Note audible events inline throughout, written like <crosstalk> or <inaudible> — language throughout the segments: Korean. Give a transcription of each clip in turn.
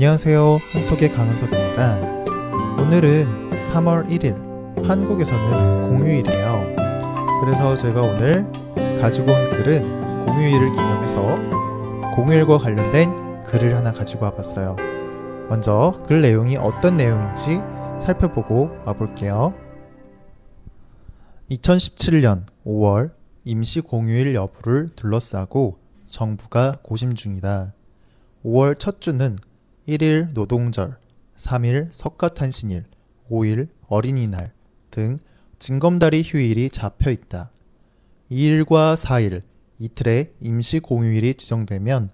안녕하세요. 한톡의 강은석입니다. 오늘은 3월 1일. 한국에서는 공휴일이에요. 그래서 제가 오늘 가지고 온 글은 공휴일을 기념해서 공휴일과 관련된 글을 하나 가지고 와봤어요. 먼저 글 내용이 어떤 내용인지 살펴보고 와볼게요. 2017년 5월 임시 공휴일 여부를 둘러싸고 정부가 고심 중이다. 5월 첫 주는 1일 노동절, 3일 석가탄신일, 5일 어린이날 등 징검다리 휴일이 잡혀 있다. 2일과 4일 이틀의 임시 공휴일이 지정되면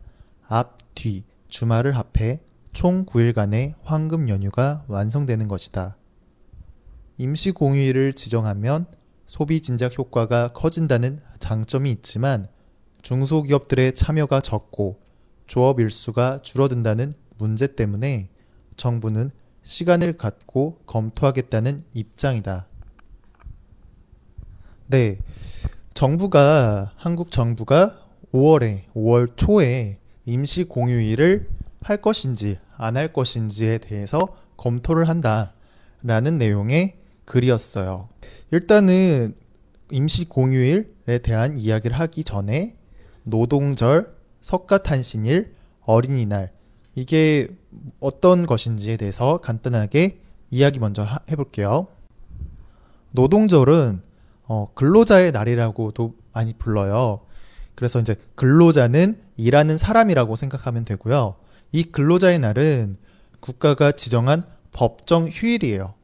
앞, 뒤 주말을 합해 총 9일간의 황금 연휴가 완성되는 것이다. 임시 공휴일을 지정하면 소비 진작 효과가 커진다는 장점이 있지만 중소기업들의 참여가 적고 조업 일수가 줄어든다는 문제 때문에 정부는 시간을 갖고 검토하겠다는 입장이다. 네. 정부가, 한국 정부가 5월에, 5월 초에 임시 공휴일을 할 것인지 안 할 것인지에 대해서 검토를 한다 라는 내용의 글이었어요. 일단은 임시 공휴일에 대한 이야기를 하기 전에 노동절, 석가탄신일, 어린이날 이게 어떤 것인지에 대해서 간단하게 이야기 먼저 하- 해볼게요. 노동절은 어, 근로자의 날이라고도 많이 불러요. 그래서 이제 근로자는 일하는 사람이라고 생각하면 되고요. 이 근로자의 날은 국가가 지정한 법정 휴일이에요.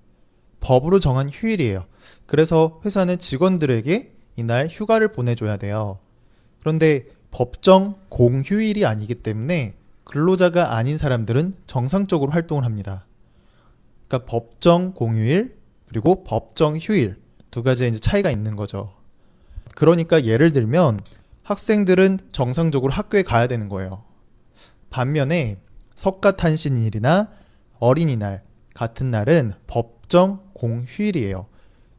법으로 정한 휴일이에요. 그래서 회사는 직원들에게 이날 휴가를 보내줘야 돼요. 그런데 법정 공휴일이 아니기 때문에 근로자가 아닌 사람들은 정상적으로 활동을 합니다. 그러니까 법정 공휴일 그리고 법정 휴일 두 가지의 이제 차이가 있는 거죠. 그러니까 예를 들면 학생들은 정상적으로 학교에 가야 되는 거예요. 반면에 석가탄신일이나 어린이날 같은 날은 법정 공휴일이에요.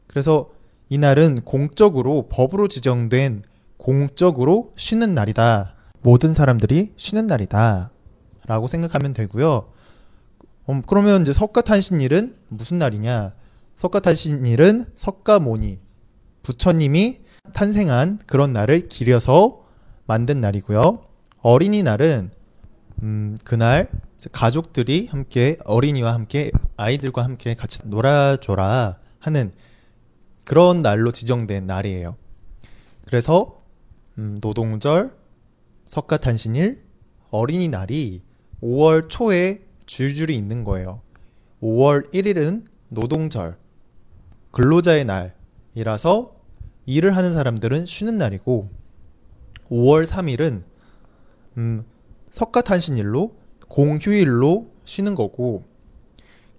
그래서 이 날은 공적으로 법으로 지정된 공적으로 쉬는 날이다. 모든 사람들이 쉬는 날이다. 라고 생각하면 되고요. 음, 그러면 이제 석가탄신일은 무슨 날이냐? 석가탄신일은 석가모니 부처님이 탄생한 그런 날을 기려서 만든 날이고요. 어린이날은 음, 그날 가족들이 함께 어린이와 함께 아이들과 함께 같이 놀아줘라 하는 그런 날로 지정된 날이에요. 그래서 음, 노동절, 석가탄신일, 어린이날이 5월 초에 줄줄이 있는 거예요. 5월 1일은 노동절, 근로자의 날이라서 일을 하는 사람들은 쉬는 날이고 5월 3일은 음, 석가탄신일로 공휴일로 쉬는 거고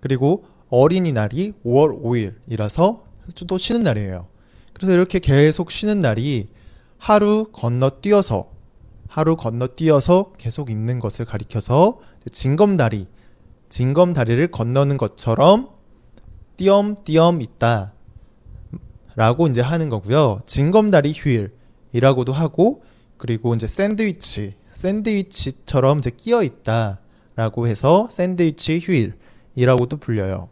그리고 어린이날이 5월 5일이라서 또 쉬는 날이에요. 그래서 이렇게 계속 쉬는 날이 하루 건너뛰어서 하루 건너뛰어서 계속 있는 것을 가리켜서 징검다리 징검다리를 건너는 것처럼 띄엄띄엄 있다 라고 이제 하는 거고요. 징검다리 휴일이라고도 하고 그리고 이제 샌드위치 샌드위치처럼 이제 끼어 있다 라고 해서 샌드위치 휴일이라고도 불려요.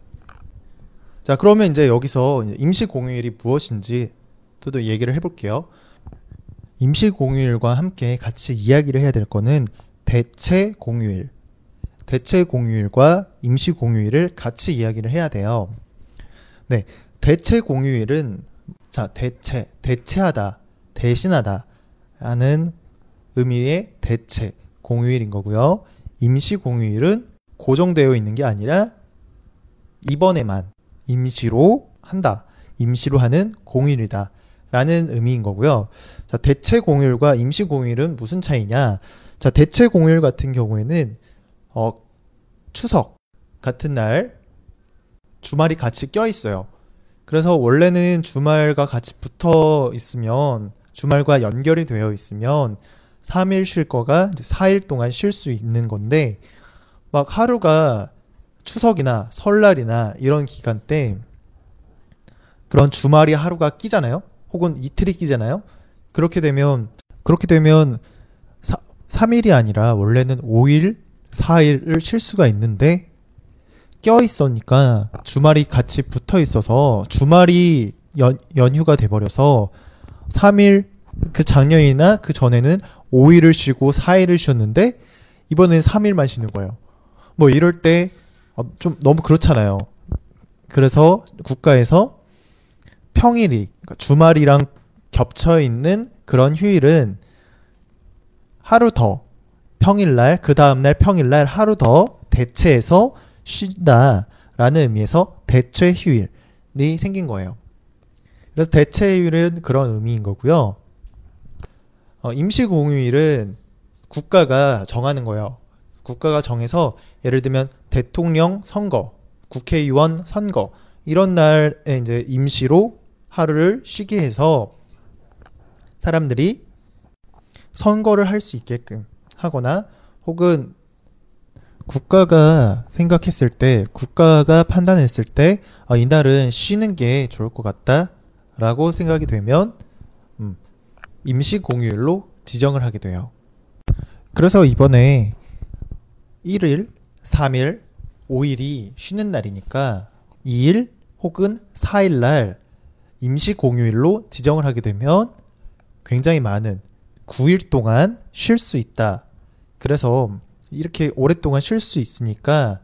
자, 그러면 이제 여기서 임시 공휴일이 무엇인지 또, 또 얘기를 해볼게요. 임시 공휴일과 함께 같이 이야기를 해야 될 거는 대체 공휴일. 대체 공휴일과 임시 공휴일을 같이 이야기를 해야 돼요. 네. 대체 공휴일은 자, 대체, 대체하다, 대신하다 하는 의미의 대체 공휴일인 거고요. 임시 공휴일은 고정되어 있는 게 아니라 이번에만 임시로 한다. 임시로 하는 공휴일이다. 라는 의미인 거고요. 자, 대체 공휴일과 임시 공휴일은 무슨 차이냐? 자, 대체 공휴일 같은 경우에는 어, 추석 같은 날 주말이 같이 껴 있어요. 그래서 원래는 주말과 같이 붙어 있으면 주말과 연결이 되어 있으면 3일 쉴 거가 이제 4일 동안 쉴 수 있는 건데 막 하루가 추석이나 설날이나 이런 기간 때 그런 주말이 하루가 끼잖아요. 혹은 이틀이 끼잖아요. 그렇게 되면 그렇게 되면 사, 3일이 아니라 원래는 5일 4일을 쉴 수가 있는데 껴 있으니까 주말이 같이 붙어 있어서 주말이 연, 연휴가 돼 버려서 3일 그 작년이나 그 전에는 5일을 쉬고 4일을 쉬었는데 이번에는 3일만 쉬는 거예요. 뭐 이럴 때 좀 너무 그렇잖아요. 그래서 국가에서 평일이 그러니까 주말이랑 겹쳐 있는 그런 휴일은 하루 더 평일날 그 다음날 평일날 하루 더 대체해서 쉰다라는 의미에서 대체 휴일이 생긴 거예요. 그래서 대체 휴일은 그런 의미인 거고요. 어, 임시 공휴일은 국가가 정하는 거예요. 국가가 정해서 예를 들면 대통령 선거, 국회의원 선거 이런 날에 이제 임시로 하루를 쉬게 해서 사람들이 선거를 할 수 있게끔 하거나 혹은 국가가 생각했을 때 국가가 판단했을 때 아, 이날은 쉬는 게 좋을 것 같다 라고 생각이 되면 음, 임시 공휴일로 지정을 하게 돼요. 그래서 이번에 1일, 3일, 5일이 쉬는 날이니까 2일 혹은 4일 날 임시 공휴일로 지정을 하게 되면 굉장히 많은 9일 동안 쉴 수 있다. 그래서 이렇게 오랫동안 쉴 수 있으니까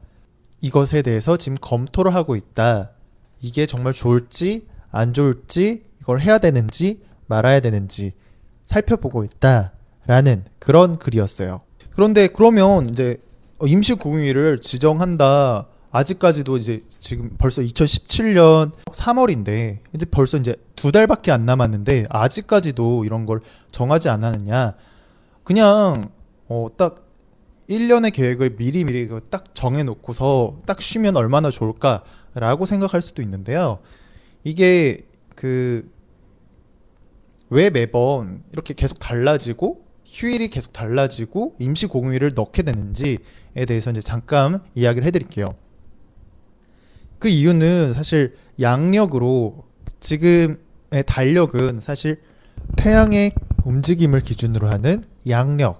이것에 대해서 지금 검토를 하고 있다. 이게 정말 좋을지 안 좋을지 이걸 해야 되는지 말아야 되는지 살펴보고 있다 라는 그런 글이었어요. 그런데 그러면 이제 임시 공휴일을 지정한다. 아직까지도 이제 지금 벌써 2017년 3월인데 이제 벌써 이제 두 달밖에 안 남았는데 아직까지도 이런 걸 정하지 않았느냐. 그냥 어 딱 1년의 계획을 미리미리 그딱 정해 놓고서 딱 쉬면 얼마나 좋을까라고 생각할 수도 있는데요. 이게 그 왜 매번 이렇게 계속 달라지고 휴일이 계속 달라지고 임시 공휴일을 넣게 되는지에 대해서 이제 잠깐 이야기를 해드릴게요. 그 이유는 사실 양력으로 지금의 달력은 사실 태양의 움직임을 기준으로 하는 양력의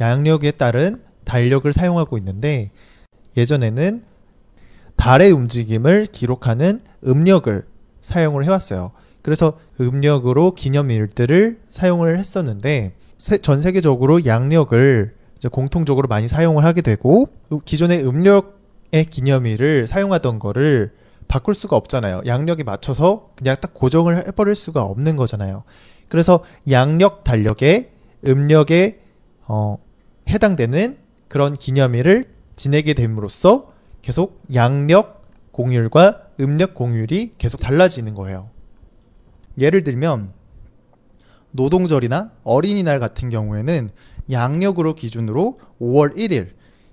양력에 따른 달력을 사용하고 있는데 예전에는 달의 움직임을 기록하는 음력을 사용을 해왔어요. 그래서 음력으로 기념일들을 사용을 했었는데 전 세계적으로 양력을 공통적으로 많이 사용을 하게 되고 기존의 음력의 기념일을 사용하던 거를 바꿀 수가 없잖아요. 양력에 맞춰서 그냥 딱 고정을 해버릴 수가 없는 거잖아요. 그래서 양력 달력에 음력에 어, 해당되는 그런 기념일을 지내게 됨으로써 계속 양력 공휴일과 음력 공휴일이 계속 달라지는 거예요. 예를 들면 노동절이나 어린이날 같은 경우에는 양력으로 기준으로 5월 1일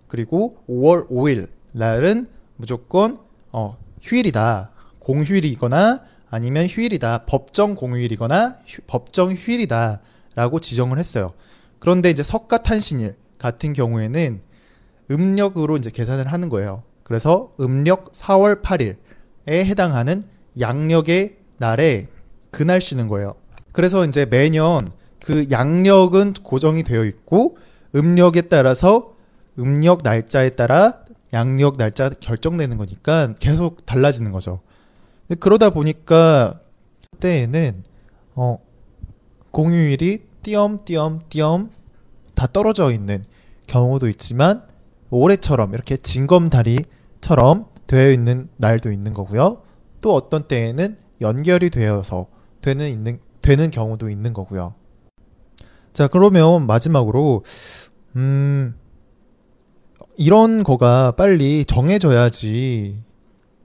그리고 5월 5일 날은 무조건 어, 휴일이다. 공휴일이거나 아니면 휴일이다. 법정 공휴일이거나 휴, 법정 휴일이다 라고 지정을 했어요. 그런데 이제 석가탄신일 같은 경우에는 음력으로 이제 계산을 하는 거예요. 그래서 음력 4월 8일에 해당하는 양력의 날에 그날 쉬는 거예요. 그래서 이제 매년 그 양력은 고정이 되어 있고 음력에 따라서 음력 날짜에 따라 양력 날짜가 결정되는 거니까 계속 달라지는 거죠. 그러다 보니까 그때에는 어 공휴일이 띄엄띄엄띄엄 다 떨어져 있는 경우도 있지만 올해처럼 이렇게 징검다리처럼 되어 있는 날도 있는 거고요. 또 어떤 때에는 연결이 되어서 되는 있는 되는 경우도 있는 거고요. 자, 그러면 마지막으로 음 이런 거가 빨리 정해져야지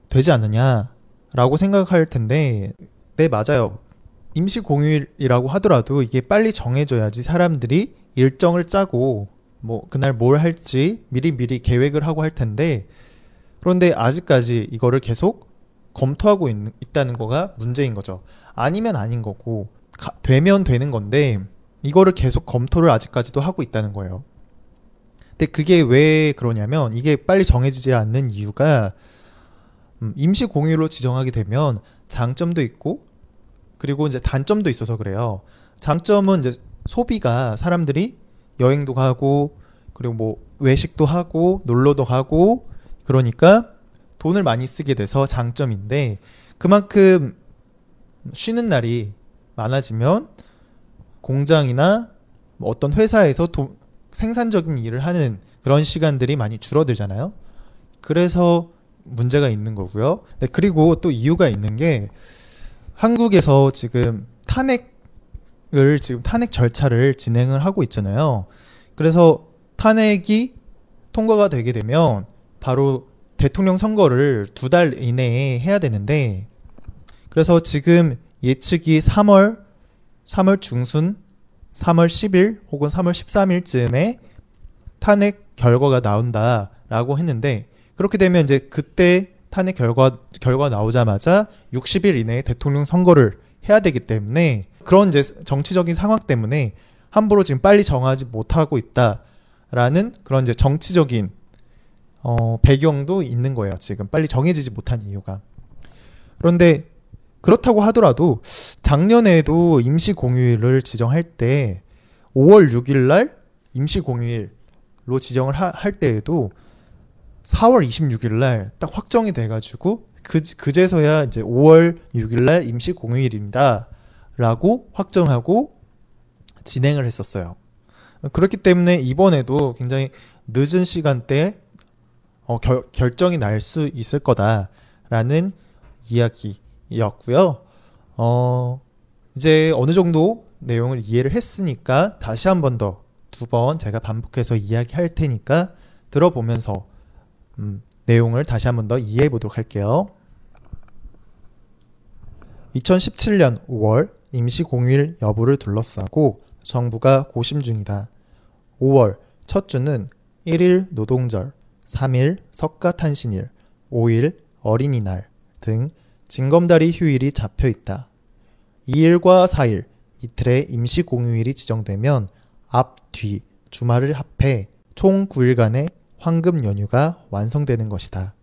되지 않느냐라고 생각할 텐데 네, 맞아요. 임시 공휴일이라고 하더라도 이게 빨리 정해져야지 사람들이 일정을 짜고 뭐 그날 뭘 할지 미리 미리 계획을 하고 할 텐데 그런데 아직까지 이거를 계속 검토하고 있, 있다는 거가 문제인 거죠. 아니면 아닌 거고 가, 되면 되는 건데 이거를 계속 검토를 아직까지도 하고 있다는 거예요. 근데 그게 왜 그러냐면 이게 빨리 정해지지 않는 이유가 음, 임시 공휴일로 지정하게 되면 장점도 있고 그리고 이제 단점도 있어서 그래요. 장점은 이제 소비가 사람들이 여행도 가고 그리고 뭐 외식도 하고 놀러도 가고 그러니까 돈을 많이 쓰게 돼서 장점인데 그만큼 쉬는 날이 많아지면 공장이나 뭐 어떤 회사에서 도- 생산적인 일을 하는 그런 시간들이 많이 줄어들잖아요. 그래서 문제가 있는 거고요. 네, 그리고 또 이유가 있는 게 한국에서 지금 탄핵을 지금 탄핵 절차를 진행을 하고 있잖아요. 그래서 탄핵이 통과가 되게 되면 바로 대통령 선거를 두 달 이내에 해야 되는데 그래서 지금 예측이 3월 3월 중순 3월 10일 혹은 3월 13일쯤에 탄핵 결과가 나온다라고 했는데 그렇게 되면 이제 그때 탄핵 결과 결과 나오자마자 60일 이내에 대통령 선거를 해야 되기 때문에 그런 이제 정치적인 상황 때문에 함부로 지금 빨리 정하지 못하고 있다라는 그런 이제 정치적인 어, 배경도 있는 거예요. 지금 빨리 정해지지 못한 이유가. 그런데 그렇다고 하더라도 작년에도 임시 공휴일을 지정할 때 5월 6일 날 임시 공휴일로 지정을 하- 할 때에도 4월 26일 날 딱 확정이 돼 가지고 그 그제서야 이제 5월 6일 날 임시 공휴일입니다라고 확정하고 진행을 했었어요. 그렇기 때문에 이번에도 굉장히 늦은 시간대에 어, 결, 결정이 날 수 있을 거다라는 이야기 였고요. 어, 이제 어느 정도 내용을 이해를 했으니까 다시 한 번 더 두 번 제가 반복해서 이야기할 테니까 들어보면서 음, 내용을 다시 한 번 더 이해해 보도록 할게요. 2017년 5월 임시 공휴일 여부를 둘러싸고 정부가 고심 중이다. 5월 첫 주는 1일 노동절, 3일 석가탄신일, 5일 어린이날 등 징검다리 휴일이 잡혀 있다. 2일과 4일 이틀의 임시 공휴일이 지정되면 앞, 뒤 주말을 합해 총 9일간의 황금 연휴가 완성되는 것이다.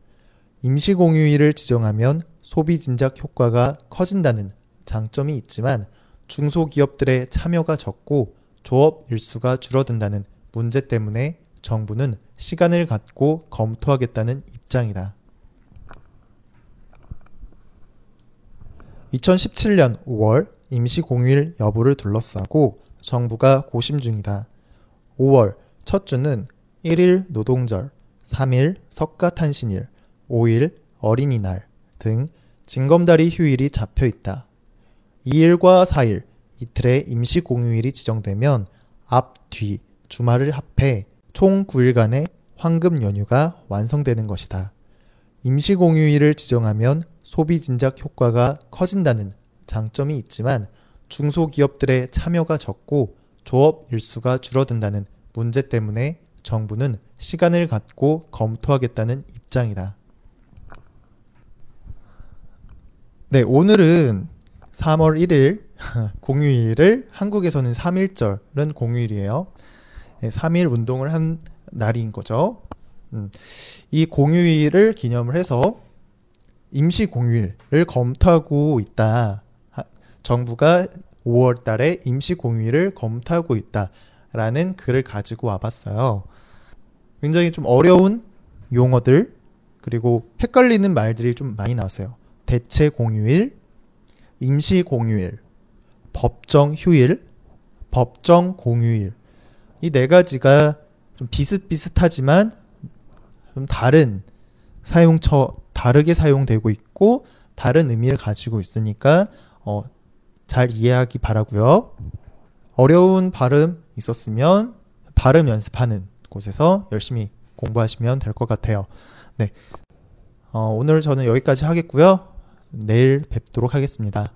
임시 공휴일을 지정하면 소비 진작 효과가 커진다는 장점이 있지만 중소기업들의 참여가 적고 조업 일수가 줄어든다는 문제 때문에 정부는 시간을 갖고 검토하겠다는 입장이다. 2017년 5월 임시 공휴일 여부를 둘러싸고 정부가 고심 중이다. 5월 첫 주는 1일 노동절, 3일 석가탄신일, 5일 어린이날 등 징검다리 휴일이 잡혀 있다. 2일과 4일 이틀의 임시 공휴일이 지정되면 앞, 뒤 주말을 합해 총 9일간의 황금 연휴가 완성되는 것이다. 임시 공휴일을 지정하면 소비 진작 효과가 커진다는 장점이 있지만 중소기업들의 참여가 적고 조업 일수가 줄어든다는 문제 때문에 정부는 시간을 갖고 검토하겠다는 입장이다. 네, 오늘은 3월 1일 <laughs> 공휴일을 한국에서는 3일절은 공휴일이에요. 네, 3일 운동을 한 날인 거죠. 음, 이 공휴일을 기념을 해서 임시 공휴일을 검토하고 있다. 하- 정부가 5월 달에 임시 공휴일을 검토하고 있다 라는 글을 가지고 와봤어요. 굉장히 좀 어려운 용어들 그리고 헷갈리는 말들이 좀 많이 나왔어요. 대체 공휴일, 임시 공휴일, 법정 휴일, 법정 공휴일. 이 네 가지가 좀 비슷비슷하지만 좀 다른 사용처 다르게 사용되고 있고 다른 의미를 가지고 있으니까 어, 잘 이해하기 바라고요. 어려운 발음 있었으면 발음 연습하는 곳에서 열심히 공부하시면 될 것 같아요. 네. 어, 오늘 저는 여기까지 하겠고요. 내일 뵙도록 하겠습니다.